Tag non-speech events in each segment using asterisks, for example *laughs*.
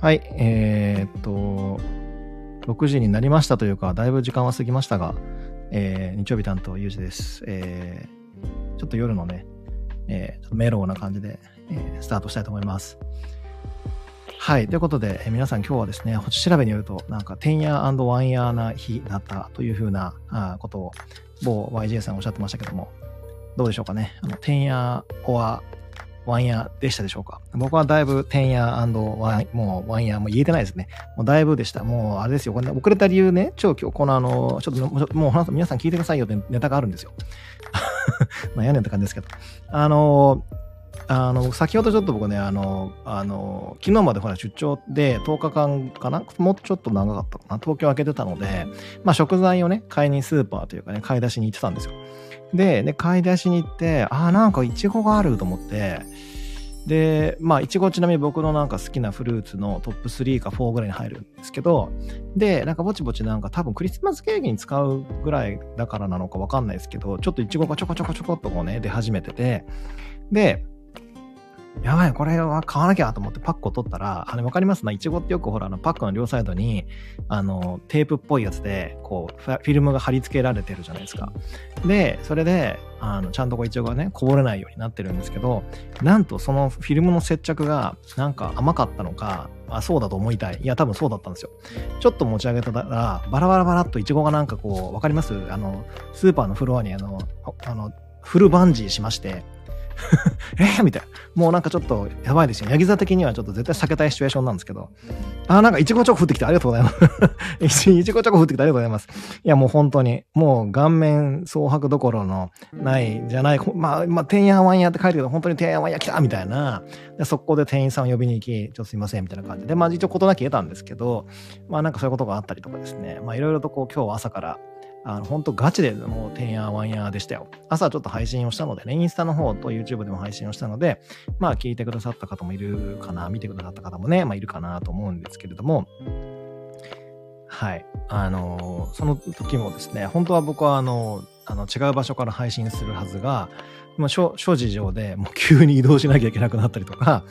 はい、えー、っと、6時になりましたというか、だいぶ時間は過ぎましたが、えー、日曜日担当、ゆうじです。えー、ちょっと夜のね、えー、メローな感じで、えー、スタートしたいと思います。はい。ということで、えー、皆さん今日はですね、星調べによると、なんか、10夜 &1 夜な日だったというふうなあことを、某 YJ さんおっしゃってましたけども、どうでしょうかね。あの、10夜 or ワンヤーでしたでしょうか？僕はだいぶテンヤーワン、もうワンヤーも言えてないですね。もうだいぶでした。もうあれですよ。これ、ね、遅れた理由ね、超今日このあの、ちょっともう皆さん聞いてくださいよってネタがあるんですよ。*laughs* まあやねんって感じですけど。あの、あの、先ほどちょっと僕ね、あの、あの、昨日までほら出張で10日間かな？もうちょっと長かったかな？東京開けてたので、まあ食材をね、買いにスーパーというかね、買い出しに行ってたんですよ。で、で、買い出しに行って、ああ、なんかイチゴがあると思って、で、まあ、イチゴちなみに僕のなんか好きなフルーツのトップ3か4ぐらいに入るんですけど、で、なんかぼちぼちなんか多分クリスマスケーキに使うぐらいだからなのかわかんないですけど、ちょっとイチゴがちょこちょこちょこっとこうね、出始めてて、で、やばい、これは買わなきゃと思ってパックを取ったら、あれわかります？いちごってよくほら、あの、パックの両サイドに、あの、テープっぽいやつで、こう、フィルムが貼り付けられてるじゃないですか。で、それで、あの、ちゃんとこう、いちごがね、こぼれないようになってるんですけど、なんとそのフィルムの接着が、なんか甘かったのか、あ、そうだと思いたい。いや、多分そうだったんですよ。ちょっと持ち上げたら、バラバラバラっといちごがなんかこう、わかります？あの、スーパーのフロアにあの、あの、フルバンジーしまして、*laughs* えー、みたいな。もうなんかちょっとやばいですよ。ヤギ座的にはちょっと絶対避けたいシチュエーションなんですけど。あ、なんかイチゴチョコ降ってきてありがとうございます。*laughs* イチゴチョコ降ってきてありがとうございます。いやもう本当に、もう顔面蒼白どころのないじゃない、まあ、まあ、てんやわんやって書いてるけど、本当にてんやわんや来たみたいな。で、速攻で店員さんを呼びに行き、ちょっとすいませんみたいな感じで、まあ一応事なき得たんですけど、まあなんかそういうことがあったりとかですね。まあいろいろとこう今日は朝からあの、本当ガチでもう、てんやわんやでしたよ。朝ちょっと配信をしたのでね、インスタの方と YouTube でも配信をしたので、まあ、聞いてくださった方もいるかな、見てくださった方もね、まあ、いるかなと思うんですけれども、はい。あのー、その時もですね、本当は僕はあの、あの違う場所から配信するはずが、まあ、諸事情でもう急に移動しなきゃいけなくなったりとか、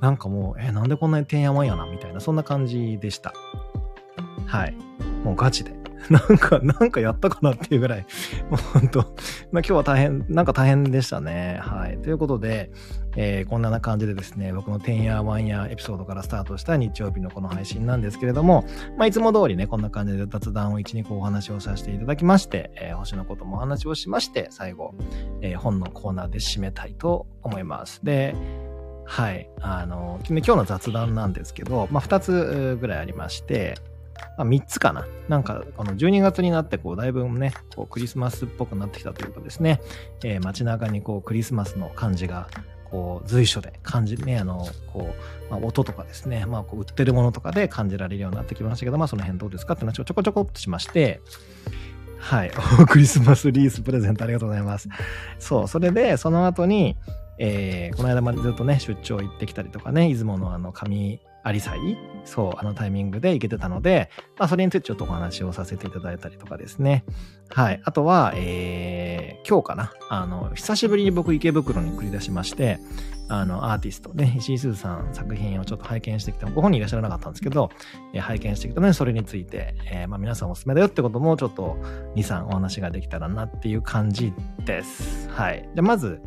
なんかもう、え、なんでこんなにてんやわんやな、みたいな、そんな感じでした。はい。もうガチで。*laughs* なんか、なんかやったかなっていうぐらい、*laughs* もう本当、まあ今日は大変、なんか大変でしたね。はい。ということで、えー、こんな感じでですね、僕の10夜1夜エピソードからスタートした日曜日のこの配信なんですけれども、まあいつも通りね、こんな感じで雑談を1、2個お話をさせていただきまして、えー、星のこともお話をしまして、最後、えー、本のコーナーで締めたいと思います。で、はい。あの、今日の雑談なんですけど、まあ、2つぐらいありまして、あ、3つかな。なんか、この12月になって、こう、だいぶね、こう、クリスマスっぽくなってきたというかですね、えー、街中にこう、クリスマスの感じが、こう、随所で感じ、ね、あの、こう、まあ、音とかですね、まあ、こう、売ってるものとかで感じられるようになってきましたけど、まあ、その辺どうですかって話をちょこちょこっとしまして、はい。*laughs* クリスマスリースプレゼントありがとうございます。そう。それで、その後に、えー、この間までずっとね、出張行ってきたりとかね、出雲のあの、上アリサイそう、あのタイミングで行けてたので、まあ、それについてちょっとお話をさせていただいたりとかですね。はい。あとは、えー、今日かな。あの、久しぶりに僕池袋に繰り出しまして、あの、アーティストね、石井鈴さん作品をちょっと拝見してきた、ご本人いらっしゃらなかったんですけど、えー、拝見してきたので、それについて、えー、まあ、皆さんおすすめだよってこともちょっと2、3お話ができたらなっていう感じです。はい。じゃまず、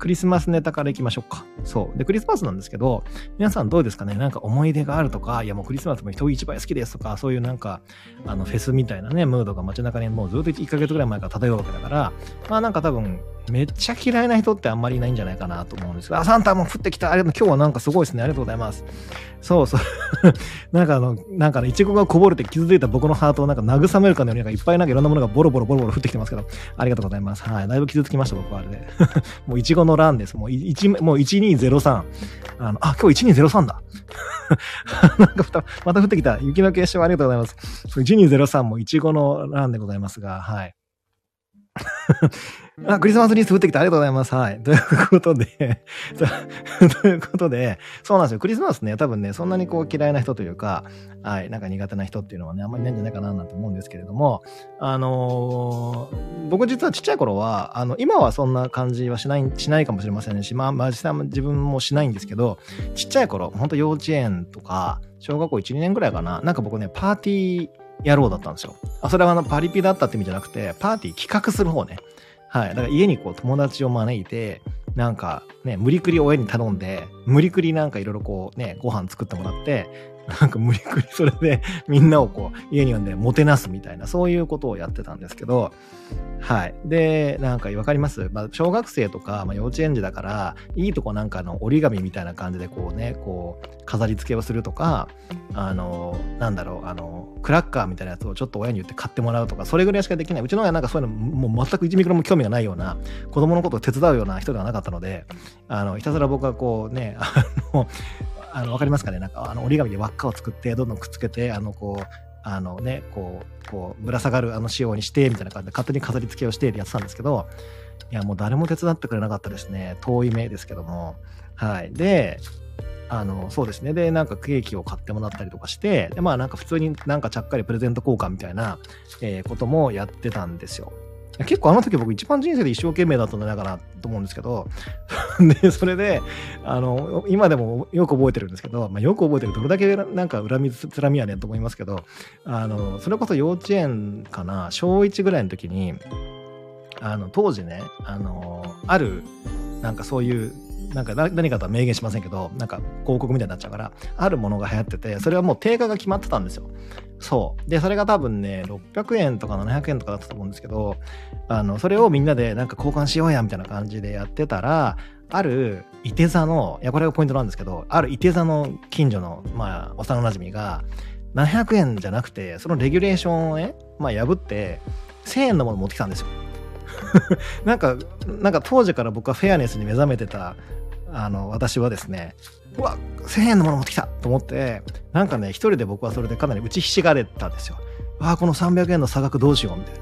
クリスマスネタからいきましょうか。そう。で、クリスマスなんですけど、皆さんどうですかね？なんか思い出があるとか、いやもうクリスマスも人一倍好きですとか、そういうなんか、あの、フェスみたいなね、ムードが街中にもうずっと1ヶ月ぐらい前から漂うわけだから、まあなんか多分、めっちゃ嫌いな人ってあんまりいないんじゃないかなと思うんですけど、あ、サンタも降ってきた。ありがとう。今日はなんかすごいですね。ありがとうございます。そうそう。*laughs* なんかあの、なんかね、いちごがこぼれて傷ついた僕のハートをなんか慰めるかのように、なんかいっぱいなんかいろんなものがボロボロボロボロ降ってきてますけど、ありがとうございます。はい。だいぶ傷つきました、僕はあれで。*laughs* もういちごの欄です。もう1、もう1203。あの、あ、今日1203だ。*laughs* なんかまた降ってきた。雪の結晶ありがとうございます。1203もいちごの欄でございますが、はい。あ、クリスマスリース降ってきた。ありがとうございます。はい。*laughs* ということで *laughs* ということで、そうなんですよ。クリスマスね、多分ね、そんなにこう嫌いな人というか、はい、なんか苦手な人っていうのはね、あんまりないんじゃないかななんて思うんですけれども、あのー、僕実はちっちゃい頃は、あの、今はそんな感じはしない、しないかもしれませんし、まあ、まあ、実際自分もしないんですけど、ちっちゃい頃、ほんと幼稚園とか、小学校1、2年ぐらいかな、なんか僕ね、パーティー、野郎だったんですよ。あ、それはあの、パリピだったって意味じゃなくて、パーティー企画する方ね。はい。だから家にこう友達を招いて、なんかね、無理くり親に頼んで、無理くりなんかいろいろこうね、ご飯作ってもらって、なんか無理くりそれで *laughs* みんなをこう家に呼んでもてなすみたいな、そういうことをやってたんですけど、はい。で、なんかわかります？まあ、小学生とか、まあ、幼稚園児だから、いいとこなんかの折り紙みたいな感じでこうね、こう、飾り付けをするとか、あの、なんだろう、あの、クラッカーみたいなやつをちょっと親に言って買ってもらうとか、それぐらいしかできない。うちの親なんかそういうのもう全く1ミクロも興味がないような、子供のことを手伝うような人ではなかったので、あの、ひたすら僕はこうね、あの、あの、わかりますかねなんか、あの、折り紙で輪っかを作って、どんどんくっつけて、あの、こう、あのね、こう、こう、ぶら下がるあの仕様にして、みたいな感じで勝手に飾り付けをしてやってたんですけど、いや、もう誰も手伝ってくれなかったですね。遠い目ですけども。はい。で、あの、そうですね。で、なんかケーキを買ってもらったりとかして、で、まあなんか普通になんかちゃっかりプレゼント交換みたいな、えー、こともやってたんですよ。結構あの時僕一番人生で一生懸命だったんじゃないかなと思うんですけど、*laughs* で、それで、あの、今でもよく覚えてるんですけど、まあ、よく覚えてるどれだけなんか恨みつらみやねんと思いますけど、あの、それこそ幼稚園かな、小1ぐらいの時に、あの、当時ね、あの、ある、なんかそういうなんか何かとは明言しませんけど、なんか広告みたいになっちゃうから、あるものが流行ってて、それはもう定価が決まってたんですよ。そう。で、それが多分ね、600円とか700円とかだったと思うんですけど、あの、それをみんなでなんか交換しようや、みたいな感じでやってたら、ある、いて座の、いや、これがポイントなんですけど、あるいて座の近所の、まあ、幼馴染が、700円じゃなくて、そのレギュレーションをね、まあ、破って、1000円のもの持ってきたんですよ。*laughs* なんか、なんか当時から僕はフェアネスに目覚めてたあの、私はですね、うわ、1000円のもの持ってきたと思って、なんかね、一人で僕はそれでかなり打ちひしがれたんですよ。わあ、この300円の差額どうしようみたいな。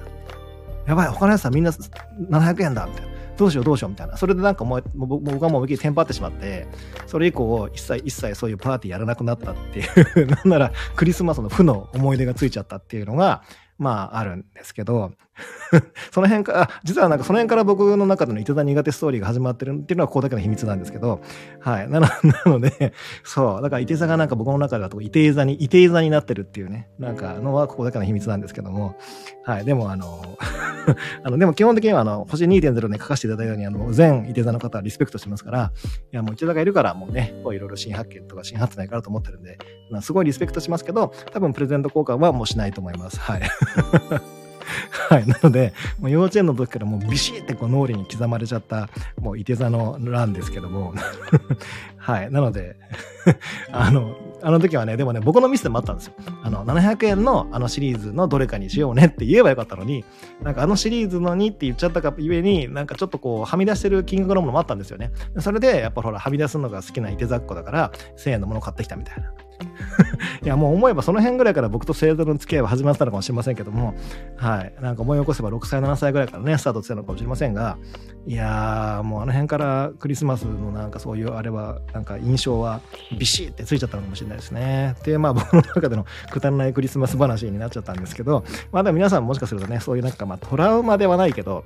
やばい、他のやつはみんな700円だみたいな。どうしようどうしようみたいな。それでなんかもう、僕はもう思いっきりテンパってしまって、それ以降、一切一切そういうパーティーやらなくなったっていう、*laughs* なんならクリスマスの負の思い出がついちゃったっていうのが、まああるんですけど、*laughs* その辺から、実はなんかその辺から僕の中でのいて座苦手ストーリーが始まってるっていうのはここだけの秘密なんですけど、はい。なの *laughs* なので、そう。だからいて座がなんか僕の中だといて座に、いて座になってるっていうね、なんかのはここだけの秘密なんですけども、はい。でもあの、*laughs* あの、でも基本的にはあの、星2.0で書かせていただいたように、あの、全いて座の方はリスペクトしますから、いやもういて座がいるからもうね、こういろいろ新発見とか新発明があると思ってるんで、すごいリスペクトしますけど、多分プレゼント交換はもうしないと思います。はい。*laughs* はい。なので、もう幼稚園の時からもうビシッてこう脳裏に刻まれちゃった、もういて座の欄ですけども。*laughs* はい。なので *laughs* あの、あの時はね、でもね、僕のミスでもあったんですよ。あの、700円のあのシリーズのどれかにしようねって言えばよかったのに、なんかあのシリーズのにって言っちゃったかゆえに、なんかちょっとこう、はみ出してる金額のものもあったんですよね。それで、やっぱほら、はみ出すのが好きないて座っ子だから、1000円のもの買ってきたみたいな。*laughs* いや、もう思えばその辺ぐらいから僕と星座の付き合いは始まったのかもしれませんけども、はい。なんか思い起こせば6歳、7歳ぐらいからね、スタートしてたのかもしれませんが、いやー、もうあの辺からクリスマスのなんかそういうあれは、なんか印象はビシッてついちゃったのかもしれないですね。で、まあ僕の中でのくだらないクリスマス話になっちゃったんですけど、まあでも皆さんもしかするとね、そういうなんかまあトラウマではないけど、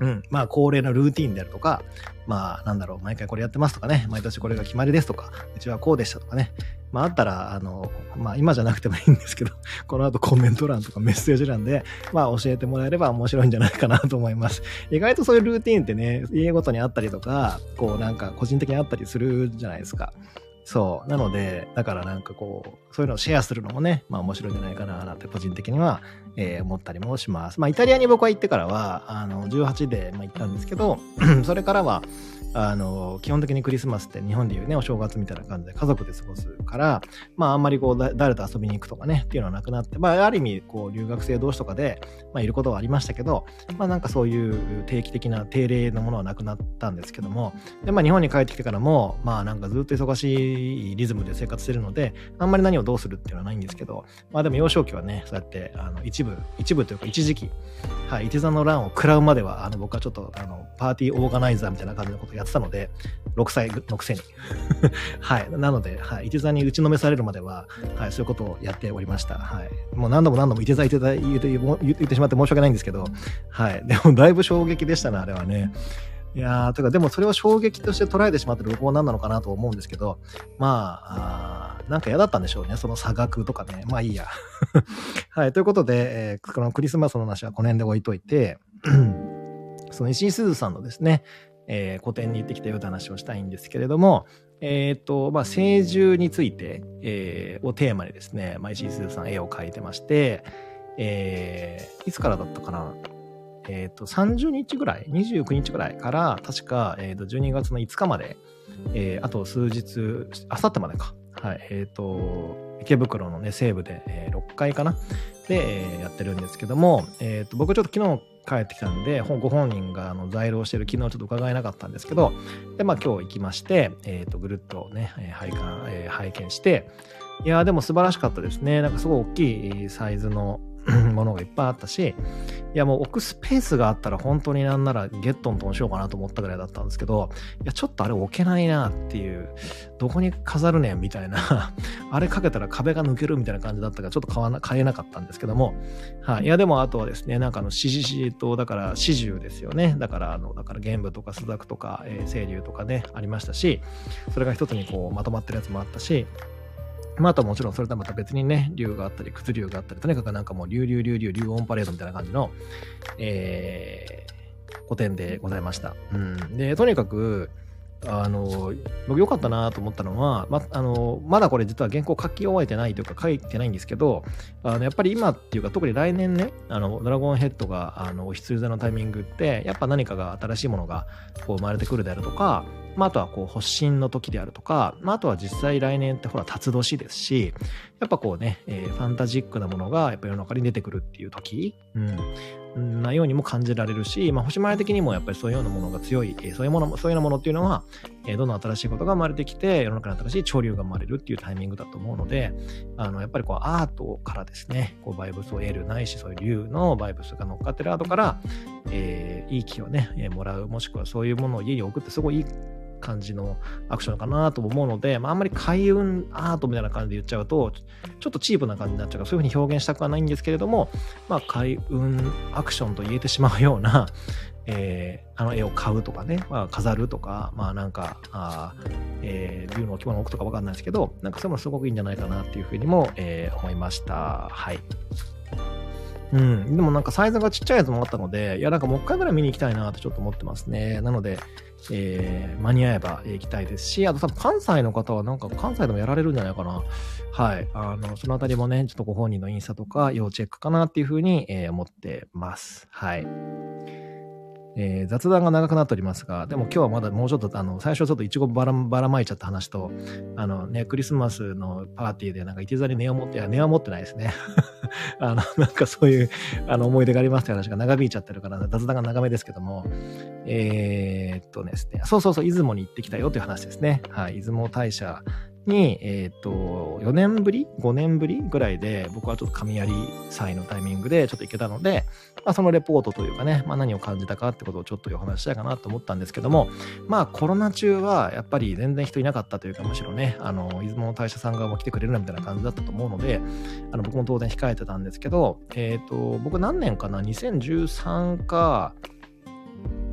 うん。まあ、恒例のルーティンであるとか、まあ、なんだろう、毎回これやってますとかね、毎年これが決まりですとか、うちはこうでしたとかね。まあ、あったら、あの、まあ、今じゃなくてもいいんですけど、*laughs* この後コメント欄とかメッセージ欄で、まあ、教えてもらえれば面白いんじゃないかなと思います。意外とそういうルーティーンってね、家ごとにあったりとか、こう、なんか個人的にあったりするじゃないですか。そう。なので、だからなんかこう、そういうのをシェアするのもね、まあ面白いんじゃないかな、なんて個人的には、えー、思ったりもします。まあイタリアに僕は行ってからは、あの、18で、まあ、行ったんですけど、*clears throat* それからは、あの、基本的にクリスマスって日本でいうね、お正月みたいな感じで家族で過ごすから、まああんまりこう、誰と遊びに行くとかね、っていうのはなくなって、まあある意味、こう、留学生同士とかで、まあいることはありましたけど、まあなんかそういう定期的な定例のものはなくなったんですけども、で、まあ日本に帰ってきてからも、まあなんかずっと忙しいリズムで生活してるので、あんまり何をどうするっていうのはないんですけど、まあでも幼少期はね、そうやって、あの、一部、一部というか一時期、はい、一座の乱を食らうまでは、あの、僕はちょっと、あの、パーティーオーガナイザーみたいな感じのことをやってたので、6歳のくせに。*laughs* はい。なので、はい。一座に打ちのめされるまでは、はい、そういうことをやっておりました。はい。もう何度も何度も一座一座言って言ってしまって申し訳ないんですけど、はい。*laughs* でも、だいぶ衝撃でしたね、あれはね。いやー、とか、でもそれを衝撃として捉えてしまってる僕も何なのかなと思うんですけど、まあ、あなんか嫌だったんでしょうね。その差額とかね。まあいいや。*laughs* はい。ということで、えー、このクリスマスの話はこの辺で置いといて、*clears throat* その石井すずさんのですね、えー、個展に行ってきたよって話をしたいんですけれども、えっ、ー、と、まあ、聖獣について、えー、をテーマにですね、まあ、石井すずさん絵を描いてまして、えー、いつからだったかな？えっ、ー、と、30日ぐらい ?29 日ぐらいから、確か、え、ー、と、12月の5日まで、えー、あと数日、あさってまでか。はい。えっ、ー、と、池袋のね、西部で、えー、6階かな？で、えー、やってるんですけども、えっ、と、僕ちょっと昨日帰ってきたんで、ご本人があの在労してる昨日ちょっと伺えなかったんですけど、で、まあ今日行きまして、えっ、と、ぐるっとね、拝観、えー、拝見して、いやでも素晴らしかったですね。なんかすごい大きいサイズの *laughs* ものがいっぱいあったし、いやもう置くスペースがあったら本当になんならゲットントンしようかなと思ったぐらいだったんですけど、いやちょっとあれ置けないなっていう、どこに飾るねんみたいな *laughs* あれかけたら壁が抜けるみたいな感じだったからちょっと買わな、買えなかったんですけども、はい。いやでもあとはですね、なんかあの指示と、だから始終ですよね。だからあの、だから玄武とか朱雀とか、えー、清流とかね、ありましたし、それが一つにこうまとまってるやつもあったし、まあ、あともちろんそれとはまた別にね、竜があったり、靴竜があったり、とにかくなんかもう竜竜竜竜竜オンパレードみたいな感じの、えー、古典でございました。うん。で、とにかく、あの、僕良かったなと思ったのは、ま、あの、まだこれ実は原稿書き終えてないというか書いてないんですけど、あの、やっぱり今っていうか特に来年ね、あの、ドラゴンヘッドが、あの、お必要のタイミングって、やっぱ何かが新しいものがこう生まれてくるであるとか、まあ、あとはこう発信の時であるとか、まあ、あとは実際来年ってほら辰年ですし、やっぱこうね、えー、ファンタジックなものがやっぱ世の中に出てくるっていう時、うん、なようにも感じられるし、まあ、星前的にもやっぱりそういうようなものが強い、そういうもの、そういうようなものっていうのは、え、どんどん新しいことが生まれてきて、世の中に新しい潮流が生まれるっていうタイミングだと思うので、あの、やっぱりこうアートからですね、こうバイブスを得るないし、そういう竜のバイブスが乗っかってるアートから、えー、いい気をね、え、もらう、もしくはそういうものを家に置くってすごいいい感じのアクションかなと思うので、まあ、あんまり開運アートみたいな感じで言っちゃうと、ちょっとチープな感じになっちゃうから、そういうふうに表現したくはないんですけれども、まあ、開運アクションと言えてしまうような、*laughs* えー、あの絵を買うとかね、まあ、飾るとか、まあなんか、あえー、竜の置物を置くとかわかんないですけど、なんかそういうのすごくいいんじゃないかなっていうふうにも、えー、思いました。はい。うん。でもなんかサイズがちっちゃいやつもあったので、いやなんかもう一回ぐらい見に行きたいなとちょっと思ってますね。なので、えー、間に合えば行きたいですし、あと多分関西の方はなんか関西でもやられるんじゃないかな。はい。あの、そのあたりもね、ちょっとご本人のインスタとか要チェックかなっていうふうに、えー、思ってます。はい。えー、雑談が長くなっておりますが、でも今日はまだもうちょっと、あの、最初ちょっとイチゴばらばらまいちゃった話と、あのね、クリスマスのパーティーでなんかいて座に寝を持って、いや、寝は持ってないですね。*laughs* あの、なんかそういう、あの、思い出がありますって話が長引いちゃってるから、雑談が長めですけども、えー、っとですね、そうそうそう、出雲に行ってきたよという話ですね。はい、出雲大社に、えっ、ー、と、4年ぶり ?5 年ぶりぐらいで、僕はちょっと神槍祭のタイミングでちょっと行けたので、まあ、そのレポートというかね、まあ、何を感じたかってことをちょっとお話したいかなと思ったんですけども、まあコロナ中はやっぱり全然人いなかったというか、むしろね、あの、出雲の大社さん側も来てくれるなみたいな感じだったと思うので、あの僕も当然控えてたんですけど、えっ、ー、と、僕何年かな ?2013 か、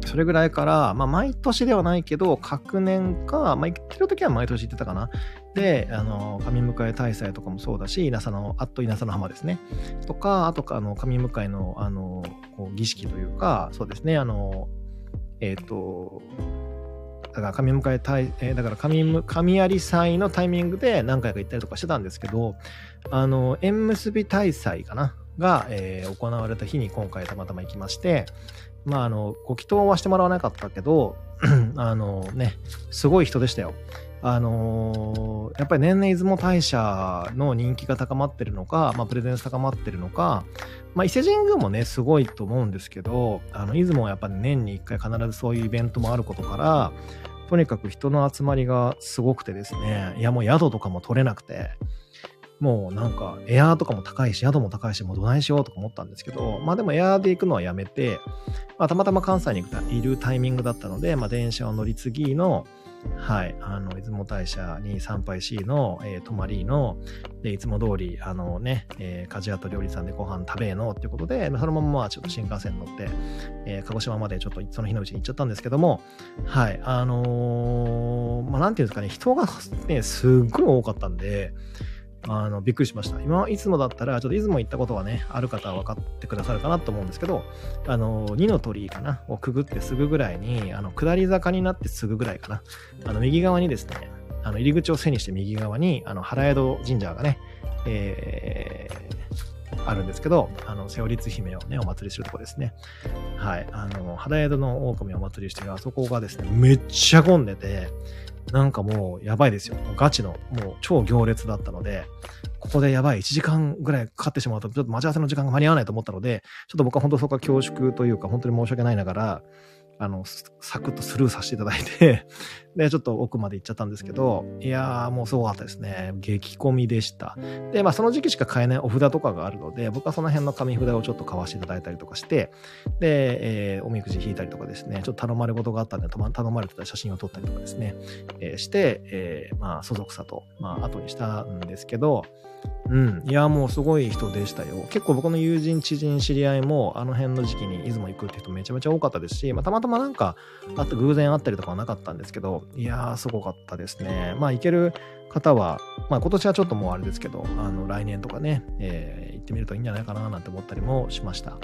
それぐらいから、まあ、毎年ではないけど、各年か、まあ、行ってる時は毎年行ってたかな。で、あの、神迎え大祭とかもそうだし、稲佐の、あっと稲佐の浜ですね。とか、あとか、あの、神迎えの、あの、こう儀式というか、そうですね、あの、えっ、ー、と、から神迎えたい、えー、だから神、神有祭のタイミングで何回か行ったりとかしてたんですけど、あの、縁結び大祭かな？が、えー、行われた日に今回たまたま行きまして、まあ、あの、ご祈祷はしてもらわなかったけど、*clears throat* あのね、すごい人でしたよ。あのー、やっぱり年々出雲大社の人気が高まってるのか、まあ、プレゼンス高まってるのか、まあ、伊勢神宮もね、すごいと思うんですけど、あの、出雲はやっぱり年に一回必ずそういうイベントもあることから、とにかく人の集まりがすごくてですね、いやもう宿とかも取れなくて、もうなんかエアーとかも高いし、宿も高いし、もうどないしようとか思ったんですけど、まあでもエアーで行くのはやめて、まあたまたま関西にいるタイミングだったので、まあ電車を乗り継ぎの、はい、あの、出雲大社に参拝しの、えー、泊まりの、で、いつも通り、あのね、えー、鍛冶屋と料理さんでご飯食べのっていうことで、そのままちょっと新幹線乗って、えー、鹿児島までちょっとその日のうちに行っちゃったんですけども、はい、あのー、まあ、なんていうんですかね、人がね、すっごい多かったんで、あの、びっくりしました。今、いつもだったら、ちょっと出雲行ったことはね、ある方は分かってくださるかなと思うんですけど、あの、二の鳥居かなをくぐってすぐぐらいに、あの、下り坂になってすぐぐらいかな。あの、右側にですね、あの、入り口を背にして右側に、あの、原宿神社がね、えー、あるんですけど、あの、瀬尾律姫をね、お祭りするとこですね。はい。あの、原宿の狼をお祭りしてるあそこがですね、めっちゃ混んでて、なんかもうやばいですよ。ガチの、もう超行列だったので、ここでやばい、1時間ぐらいかかってしまうと、ちょっと待ち合わせの時間が間に合わないと思ったので、ちょっと僕は本当そこは恐縮というか、本当に申し訳ないながら、あの、サクッとスルーさせていただいて *laughs* で、ちょっと奥まで行っちゃったんですけど、いやー、もうすごかったですね。激混みでした。で、まあ、その時期しか買えないお札とかがあるので、僕はその辺の紙札をちょっと買わせていただいたりとかして、で、えー、おみくじ引いたりとかですね、ちょっと頼まれ事があったんで、頼まれてた写真を撮ったりとかですね、えー、して、えー、まあ、相続さと、まあ、後にしたんですけど、うん。いや、もうすごい人でしたよ。結構僕の友人、知人、知り合いも、あの辺の時期に出雲行くって人めちゃめちゃ多かったですし、まあ、たまたまなんか、あって偶然会ったりとかはなかったんですけど、いやー、すごかったですね。まあ、行ける方は、まあ、今年はちょっともうあれですけど、あの、来年とかね、えー、行ってみるといいんじゃないかななんて思ったりもしました。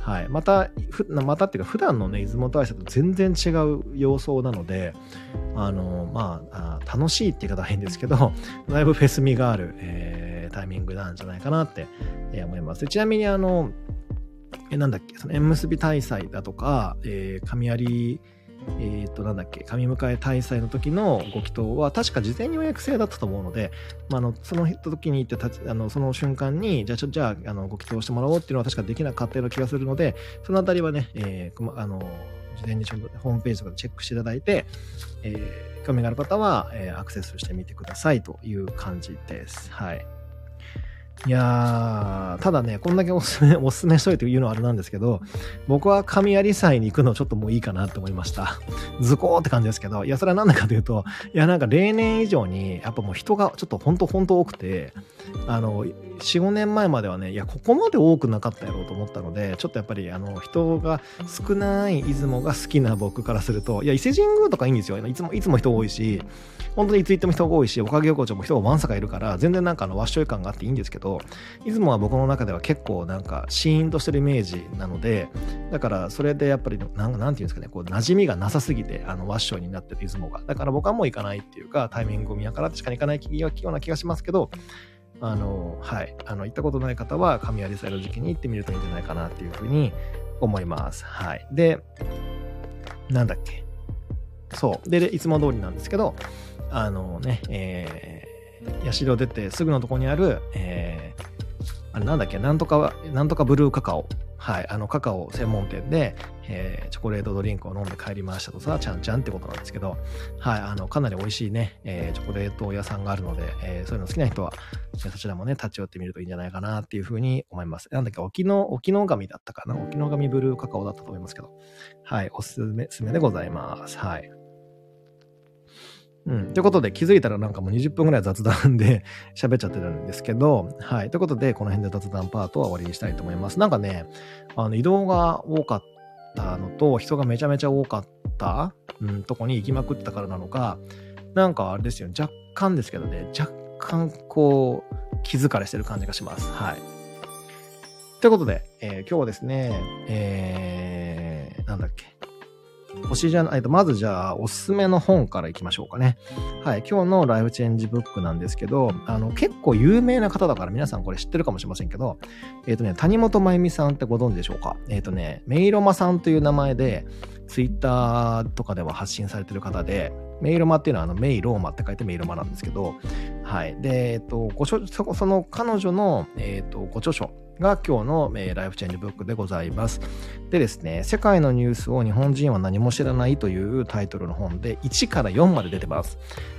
はい。また、ふまたっていうか、普段のね、出雲大社と全然違う様相なので、あの、まあ、あ楽しいって言い方は変ですけど、*laughs* だいぶフェス味がある、えー、タイミングなんじゃないかなって、えー、思います。ちなみに、あの、え、なんだっけ、その縁結び大祭だとか、えー、神有えっ、ー、と、なんだっけ、神迎え大祭の時のご祈祷は、確か事前に予約制だったと思うので、まあ、あの、その時に行ってあの、その瞬間に、じゃあ、じゃあ、あの、ご祈祷してもらおうっていうのは確かできなかったような気がするので、そのあたりはね、えー、あの、事前にちょっとホームページとかでチェックしていただいて、えー、興味がある方は、えー、アクセスしてみてくださいという感じです。はい。いやー、ただね、こんだけおすすめ、おすすめしといて言うのはあれなんですけど、僕は神有祭に行くのちょっともういいかなって思いました。ズコーって感じですけど、いや、それはなんでかというと、いや、なんか例年以上に、やっぱもう人がちょっとほんとほんと多くて、あの、4、5年前まではね、いや、ここまで多くなかったやろうと思ったので、ちょっとやっぱり、あの、人が少ない出雲が好きな僕からすると、いや、伊勢神宮とかいいんですよ。いつも、いつも人多いし、本当にいつ行っても人が多いし、おかげ横丁も人がわんさかいるから、全然なんかあの、わっしょい感があっていいんですけど、出雲は僕の中では結構なんか、シーンとしてるイメージなので、だからそれでやっぱり、なんなんていうんですかね、こう、馴染みがなさすぎて、あの、わっしょいになってる出雲が。だから僕はもう行かないっていうか、タイミングを見ながらしか行かないような気がしますけど、あの、はい。あの、行ったことない方は、神有祭の時期に行ってみるといいんじゃないかなっていうふうに思います。はい。で、なんだっけ。そう。で、いつも通りなんですけど、あのね、えー、社出てすぐのとこにある、えー、あれなんだっけ、なんとか、なんとかブルーカカオ。はい、あのカカオ専門店で、えー、チョコレートドリンクを飲んで帰りましたとさ、ちゃんちゃんってことなんですけど、はい、あの、かなり美味しいね、えー、チョコレート屋さんがあるので、えー、そういうの好きな人は、そちらもね、立ち寄ってみるといいんじゃないかなっていうふうに思います。なんだっけ、沖の、沖の神だったかな？沖の神ブルーカカオだったと思いますけど、はい、おすすめ、すめでございます。はい。うん。ということで気づいたらなんかもう20分ぐらい雑談で *laughs* 喋っちゃってるんですけど、はい。ということで、この辺で雑談パートは終わりにしたいと思います。なんかね、あの移動が多かったのと、人がめちゃめちゃ多かった、うん、とこに行きまくったからなのか、なんかあれですよ、若干ですけどね、若干こう、気疲れしてる感じがします。はい。ということで、えー、今日はですね、えー、なんだっけ。星じゃないと、まずじゃあ、おすすめの本からいきましょうかね。はい。今日のライフチェンジブックなんですけど、あの、結構有名な方だから皆さんこれ知ってるかもしれませんけど、えっ、ー、とね、谷本真由美さんってご存知でしょうか？えっ、ー、とね、メイロマさんという名前で、ツイッターとかでは発信されてる方で、メイロマっていうのはあのメイローマって書いてメイロマなんですけど、はい。で、えっと、ごその彼女の、えっと、ご著書が今日の、え、ライフチェンジブックでございます。でですね、世界のニュースを日本人は何も知らないというタイトルの本で1から4まで出てます。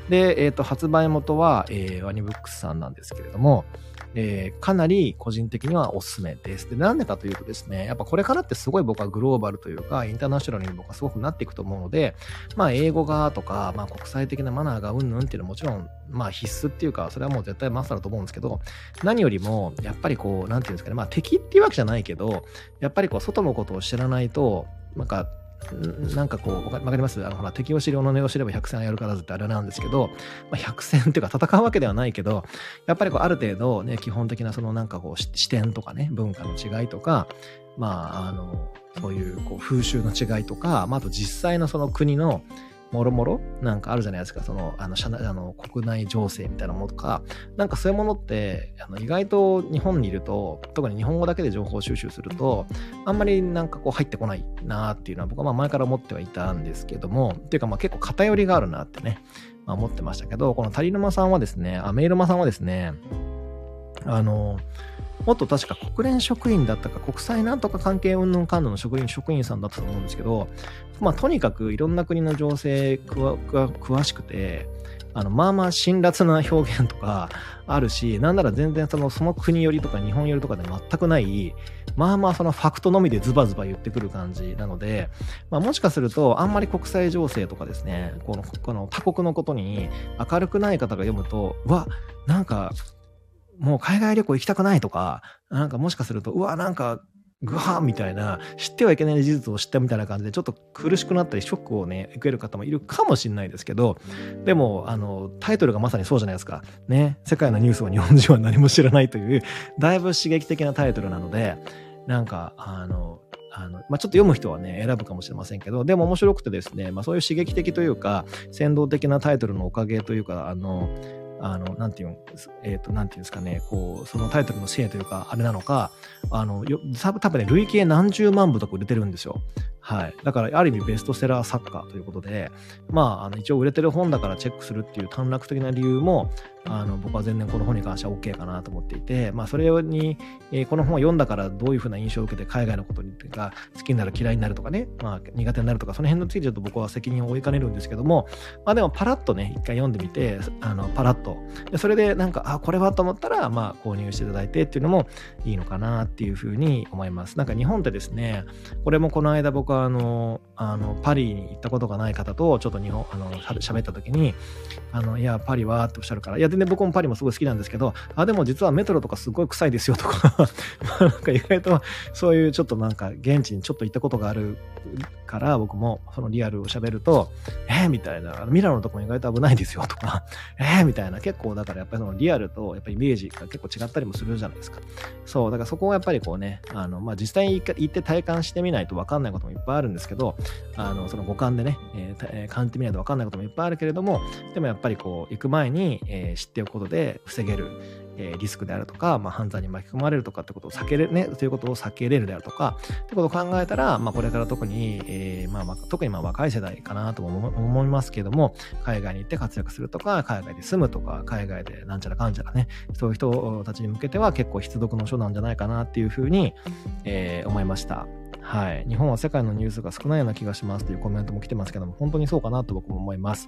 で、えっと、発売元は、えー、ワニブックスさんなんですけれども、えー、かなり個人的にはおすすめです。で、なんでかというとですね、やっぱこれからってすごい僕はグローバルというか、インターナショナルに僕はすごくなっていくと思うので、まあ、英語がとか、まあ、国際的なマナーがうんぬんっていうのはもちろん、まあ、必須っていうか、それはもう絶対マスターだと思うんですけど、何よりも、やっぱりこう、なんていうんですかね、まあ、敵っていうわけじゃないけど、やっぱりこう、外のことを知らないと、なんか、なんかこう、わかります？あの、ほら、敵を知り、己を知れば百戦やるからずってあれなんですけど、まあ、百戦っていうか戦うわけではないけど、やっぱりこう、ある程度ね、基本的なそのなんかこう、視点とかね、文化の違いとか、まあ、あの、そういうこう風習の違いとか、まあ、あと実際のその国の、もろもろ？なんかあるじゃないですか。その、あの、社内、あの、国内情勢みたいなものとか、なんかそういうものって、あの、意外と日本にいると、特に日本語だけで情報収集すると、あんまりなんかこう入ってこないなっていうのは僕はまあ前から思ってはいたんですけども、っていうかまあ結構偏りがあるなってね、まあ、思ってましたけど、このタリヌマさんはですね、あ、メイルマさんはですね、あの、元確か国連職員だったか、国際なんとか関係運動関連の職員、職員さんだったと思うんですけど、まあ、とにかくいろんな国の情勢詳しくて、あの、まあまあ辛辣な表現とかあるし、なんなら全然その、その国よりとか日本よりとかで全くない、まあまあそのファクトのみでズバズバ言ってくる感じなので、まあもしかするとあんまり国際情勢とかですね、この、この他国のことに明るくない方が読むと、わ、なんかもう海外旅行行きたくないとか、なんかもしかすると、うわ、なんか、ぐはーみたいな、知ってはいけない事実を知ったみたいな感じで、ちょっと苦しくなったり、ショックをね、受ける方もいるかもしれないですけど、でも、あの、タイトルがまさにそうじゃないですか。ね、世界のニュースを日本人は何も知らないという、だいぶ刺激的なタイトルなので、なんか、あの、あの、まあ、ちょっと読む人はね、選ぶかもしれませんけど、でも面白くてですね、まあ、そういう刺激的というか、先導的なタイトルのおかげというか、あの、あの、なんていうえっ、ー、と、なんていうんですかね、こう、そのタイトルのせいというか、あれなのか、あの、よ多分ね、累計何十万部とか売れてるんですよ。はい。だから、ある意味ベストセラー作家ということで、まあ、あの一応売れてる本だからチェックするっていう短絡的な理由も、あの僕は全然この本に関しては OK かなと思っていて、まあ、それに、えー、この本を読んだからどういうふうな印象を受けて海外のことにが好きになる嫌いになるとかね、まあ、苦手になるとかその辺についてちょっと僕は責任を負いかねるんですけども、まあ、でもパラッとね一回読んでみてあのパラッとでそれでなんかあこれはと思ったら、まあ、購入していただいてっていうのもいいのかなっていうふうに思いますなんか日本ってですねこれもこの間僕はあのあのパリに行ったことがない方とちょっと日本あの喋った時にあのいやパリはっておっしゃるからいや全然僕もパリもすごい好きなんですけど、あ、でも実はメトロとかすごい臭いですよとか *laughs* なんか意外とそういうちょっとなんか現地にちょっと行ったことがあるから僕もそのリアルを喋ると、えー、みたいな、ミラノのとこも意外と危ないですよとか、えー、みたいな、結構だからやっぱりそのリアルとやっぱりイメージが結構違ったりもするじゃないですか。そう、だからそこをやっぱりこうね、あの、まあ、実際に行って体感してみないと分かんないこともいっっぱいあるんですけど、あの、その五感でね、えー、感じてみないと分かんないこともいっぱいあるけれども、でもやっぱりこう、行く前に、えー、知っておくことで防げる、えー、リスクであるとか、まあ、犯罪に巻き込まれるとかってことを避けれ、ね、ということを避けれるであるとか、ってことを考えたら、まあ、これから特に、えー、まあ、まあ、特にまあ若い世代かなと思いますけども、海外に行って活躍するとか、海外で住むとか、海外でなんちゃらかんちゃらね、そういう人たちに向けては結構必読の書なんじゃないかなっていうふうに、えー、思いました。はい。日本は世界のニュースが少ないような気がしますというコメントも来てますけども、本当にそうかなと僕も思います。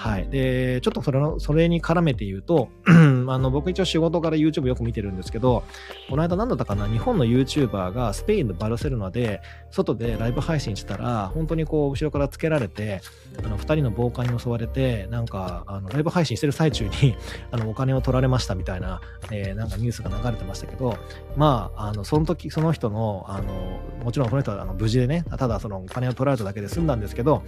はい。で、ちょっとそれの、それに絡めて言うと、*clears throat* あの、僕一応仕事から YouTube よく見てるんですけど、この間何だったかな、日本の YouTuber がスペインのバルセロナで、外でライブ配信したら、本当にこう、後ろからつけられて、あの、二人の暴漢に襲われて、なんか、あの、ライブ配信してる最中に *laughs* あの、お金を取られましたみたいな、えー、なんかニュースが流れてましたけど、まあ、あの、その時、その人の、あの、もちろんこの人はあの無事でね、ただそのお金を取られただけで済んだんですけど、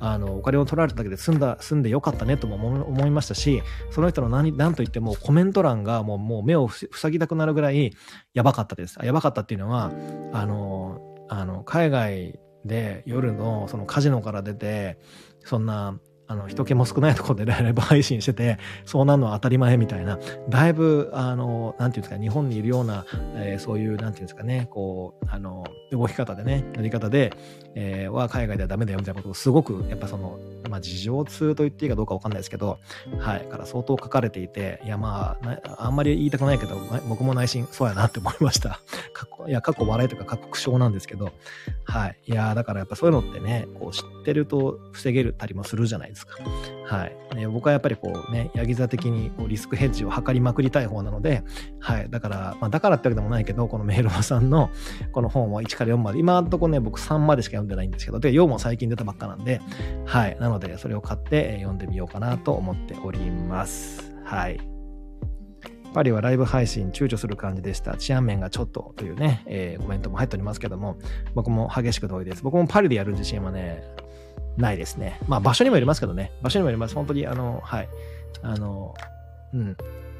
あの、お金を取られただけで済んだ、済んでよ良かったねとも思いましたし、その人の何、何と言ってもコメント欄がもうもう目を塞ぎたくなるぐらいやばかったです。やばかったっていうのは、あの、あの、海外で、夜のそのカジノから出て、そんなあの、人気も少ないところでライブ配信してて、そうなるのは当たり前みたいな、だいぶ、あの、なんていうんですか、日本にいるような、えー、そういう、なんていうんですかね、こう、あの、動き方でね、やり方で、えー、は海外ではダメだよみたいなことをすごく、やっぱその、まあ、事情通と言っていいかどうかわかんないですけど、はい、から相当書かれていて、いや、まあ、あんまり言いたくないけど、僕も内心そうやなって思いました。*laughs* いや、過去笑いとか過去苦笑なんですけど、はい。いや、だからやっぱそういうのってね、こう知ってると防げるたりもするじゃないですか。はい。ね、僕はやっぱりこうね、ヤギ座的にこうリスクヘッジを図りまくりたい方なので、はい。だから、まあだからってわけでもないけど、このメールマさんのこの本は1から4まで、今んとこね、僕3までしか読んでないんですけど、で、4も最近出たばっかなんで、はい。なので、でそれを買って読んでみようかなと思っております。はい。パリはライブ配信躊躇する感じでした。治安面がちょっとというね、えー、コメントも入っておりますけども、僕も激しく同意です。僕もパリでやる自信はね、ないですね。まあ場所にもよりますけどね。場所にもよります。本当に、あの、はい。あの、うん。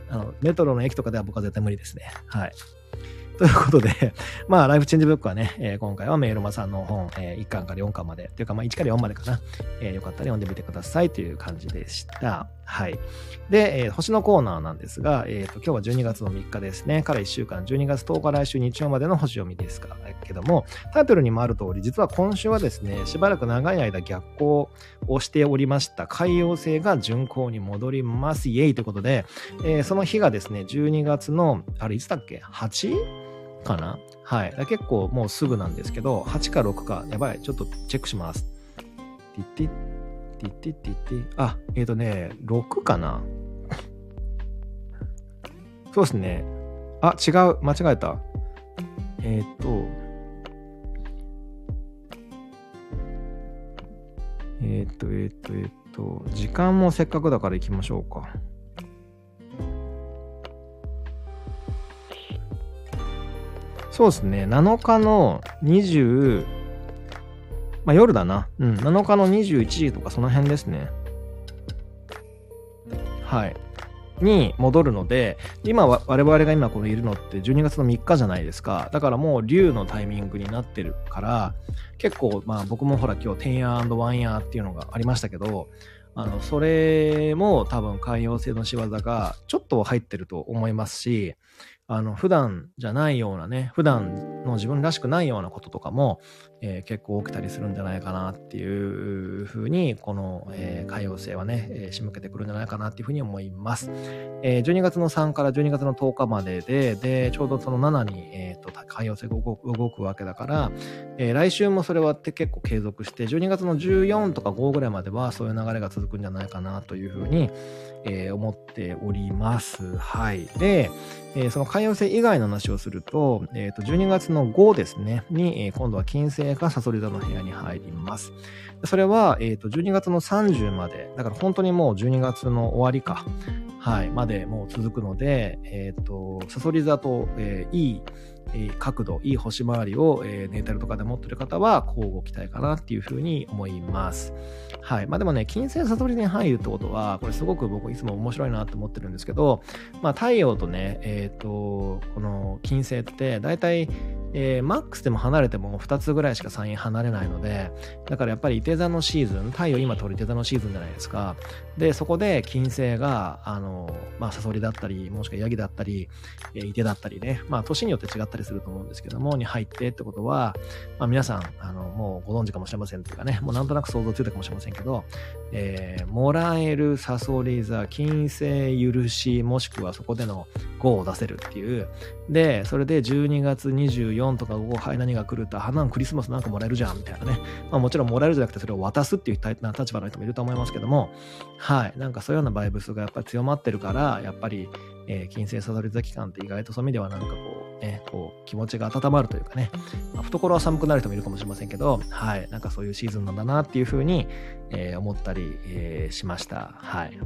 あの、メトロの駅とかでは僕は絶対無理ですね。はい。ということで、*laughs* まあ、ライフチェンジブックはね、えー、今回はメールマさんの本、えー、1巻から4巻まで、というか、まあ、1から4までかな。えー、よかったら読んでみてくださいという感じでした。はい。で、えー、星のコーナーなんですが、えっ、ー、と、今日は12月の3日ですね。から1週間、12月10日来週日曜までの星読みですからけども、タイトルにもある通り、実は今週はですね、しばらく長い間逆行をしておりました海洋星が巡航に戻ります。イエイということで、えー、その日がですね、12月の、あれいつだっけ ?8? かな？はい。結構もうすぐなんですけど、8か6か、やばい。ちょっとチェックします。ティッティッティッティッティッティあ、えっ、ー、とね、6かなそうですね。あ、違う。間違えた。えっ、ー、と、えっ、ー、と、えっ、と、えっ、と、時間もせっかくだから行きましょうか。そうですね、7日の20、まあ夜だな。うん、7日の21時とかその辺ですね。はい。に戻るので、今我々が今このいるのって12月の3日じゃないですか。だからもう竜のタイミングになってるから、結構まあ僕もほら今日10夜 &1 夜っていうのがありましたけど、あの、それも多分寛容性の仕業がちょっと入ってると思いますし、あの、普段じゃないようなね、普段の自分らしくないようなこととかも、えー、結構起きたりするんじゃないかなっていうふうに、この、えー、海洋性はね、えー、仕向けてくるんじゃないかなっていうふうに思います。えー、12月の3から12月の10日までで、で、ちょうどその7に、えっ、ー、と、海洋性が動く動くわけだから、えー、来週もそれは結構継続して、12月の14とか5ぐらいまではそういう流れが続くんじゃないかなというふうに、えー、思っております。はい。で、えー、その海洋性以外の話をすると、えっ、ー、と、12月の5ですね、に、えー、今度は金星がサソリ座の部屋に入ります。それは、えっ、ー、と、12月の30まで、だから本当にもう12月の終わりか、はい、までもう続くので、えっ、ー、と、サソリ座と、えー、いい、え角度、いい星回りを、え、ネータルとかで持ってる方は、交互期待かなっていうふうに思います。はい。まあでもね、金星悟りに入るってことは、これすごく僕いつも面白いなって思ってるんですけど、まあ太陽とね、えっ、ー、と、この金星って、だいたいえー、マックスでも離れても2つぐらいしか3円離れないので、だからやっぱり伊手座のシーズン、太陽今取り手座のシーズンじゃないですか。で、そこで金星が、あの、まあ、サソリだったり、もしくはヤギだったり、えー、伊手だったりね、まあ、年によって違ったりすると思うんですけども、に入ってってことは、まあ、皆さん、あの、もうご存知かもしれませんというかね、もうなんとなく想像ついたかもしれませんけど、えー、もらえるサソリ座、金星許し、もしくはそこでの5を出せるっていう、で、それで12月24とか5、はい、何が来ると、花のクリスマスなんかもらえるじゃん、みたいなね。まあもちろんもらえるじゃなくて、それを渡すっていう立場の人もいると思いますけども、はい。なんかそういうようなバイブスがやっぱり強まってるから、やっぱり、えー、金星サソリ座期間って意外とそういう意味ではなんかこう、ね、こう、気持ちが温まるというかね、まあ、懐は寒くなる人もいるかもしれませんけど、はい。なんかそういうシーズンなんだなっていうふうに、えー、思ったり、えー、しました。はい。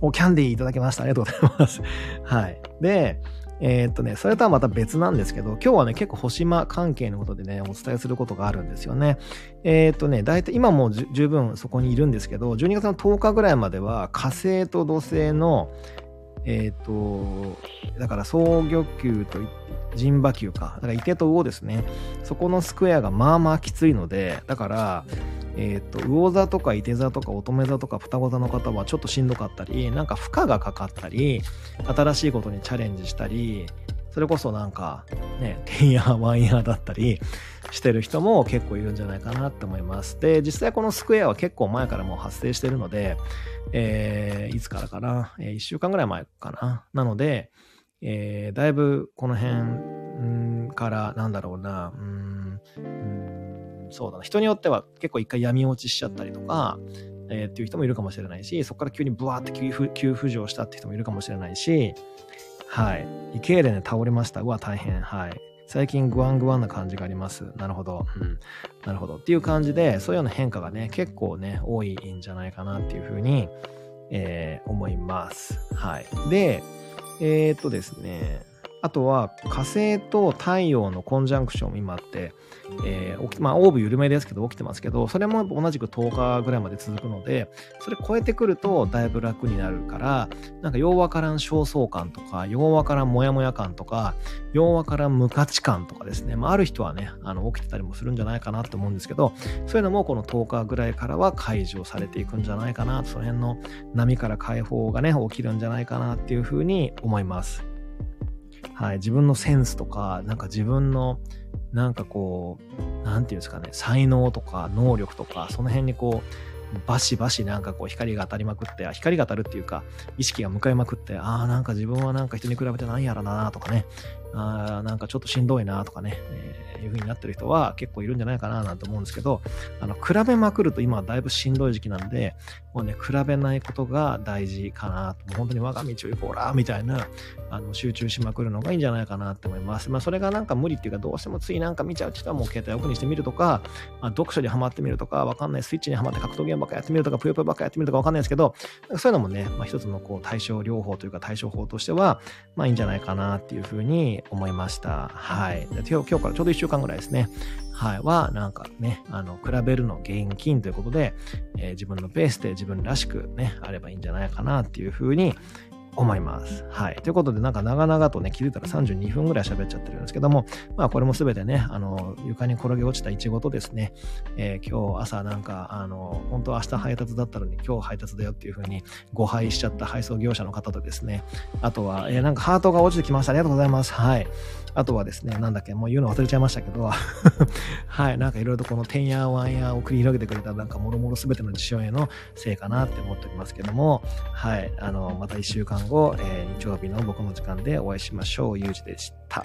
お、キャンディーいただきました。ありがとうございます。*laughs* はい。で、えー、っとね、それとはまた別なんですけど、今日はね、結構星間関係のことでね、お伝えすることがあるんですよね。えー、っとね、大体今も十分そこにいるんですけど、12月の10日ぐらいまでは火星と土星のえっ、と、だから双魚球と陣馬球か。だから、池と魚ですね。そこのスクエアがまあまあきついので、だから、えっ、と、魚座とか伊手座とか乙女座とか双子座の方はちょっとしんどかったり、なんか負荷がかかったり、新しいことにチャレンジしたり、それこそなんか、ね、てんやわんやだったりしてる人も結構いるんじゃないかなって思います。で、実際このスクエアは結構前からもう発生してるので、えー、いつからかな、えー、1週間ぐらい前かな？なので、えー、だいぶこの辺から、なんだろうな、うん、うんそうだな、人によっては結構一回闇落ちしちゃったりとか、えー、っていう人もいるかもしれないし、そこから急にブワーって急浮上したって人もいるかもしれないし、はい。胃痙攣で倒れました。うわ、大変。はい。最近グワングワンな感じがあります。なるほど。うん。なるほど。っていう感じで、そういうような変化がね、結構ね、多いんじゃないかなっていうふうに、えー、思います。はい。で、えー、っとですね、あとは火星と太陽のコンジャンクション今あって、えー、まあ、オーブ緩めですけど起きてますけど、それも同じく10日ぐらいまで続くので、それ超えてくるとだいぶ楽になるから、なんかようわからん焦燥感とか、ようわからんモヤモヤ感とか、ようわからん無価値観とかですね、まあ、ある人はね、あの、起きてたりもするんじゃないかなと思うんですけど、そういうのもこの10日ぐらいからは解除されていくんじゃないかな、その辺の波から解放がね、起きるんじゃないかなっていうふうに思います。はい、自分のセンスとか、なんか自分の、なんかこう、なんていうんですかね、才能とか能力とか、その辺にこう、バシバシなんかこう光が当たりまくって、光が当たるっていうか、意識が向かいまくって、ああ、なんか自分はなんか人に比べて何やらなとかね、ああ、なんかちょっとしんどいなとかね、いう風になってる人は結構いるんじゃないかななんて思うんですけど、あの、比べまくると今はだいぶしんどい時期なんで、もうね、比べないことが大事かなと、本当に我が道を行こうら、みたいな、あの、集中しまくるのがいいんじゃないかなって思います。まあ、それがなんか無理っていうか、どうしてもついなんか見ちゃうって人はもう携帯オフにしてみるとか、まあ、読書にハマってみるとか、わかんないスイッチにハマって格闘ゲームばっかやってみるとか、ぷよぷよばっかやってみるとかわかんないですけど、そういうのもね、まあ、一つのこう対症療法というか対処法としては、まあいいんじゃないかなっていうふうに思いました。はい。今日今日からちょうど1週ぐらいですね。はい。は、なんかね、あの、比べるの現金ということで、えー、自分のペースで自分らしくね、あればいいんじゃないかなっていうふうに思います。はい。ということで、なんか長々とね、気づいたら32分ぐらい喋っちゃってるんですけども、まあこれもすべてね、あの、床に転げ落ちたイチゴとですね、えー、今日朝なんか、あの、本当は明日配達だったのに今日配達だよっていうふうに誤配しちゃった配送業者の方とですね、あとは、えー、なんかハートが落ちてきました。ありがとうございます。はい。あとはですね、なんだっけ、もう言うの忘れちゃいましたけど、*laughs* はい、なんかいろいろとこのてんやわんやを繰り広げてくれた、なんかもろもろ全ての事象へのせいかなって思っておりますけども、はい、あの、また1週間後、えー、日曜日の僕の時間でお会いしましょう。ゆうじでした。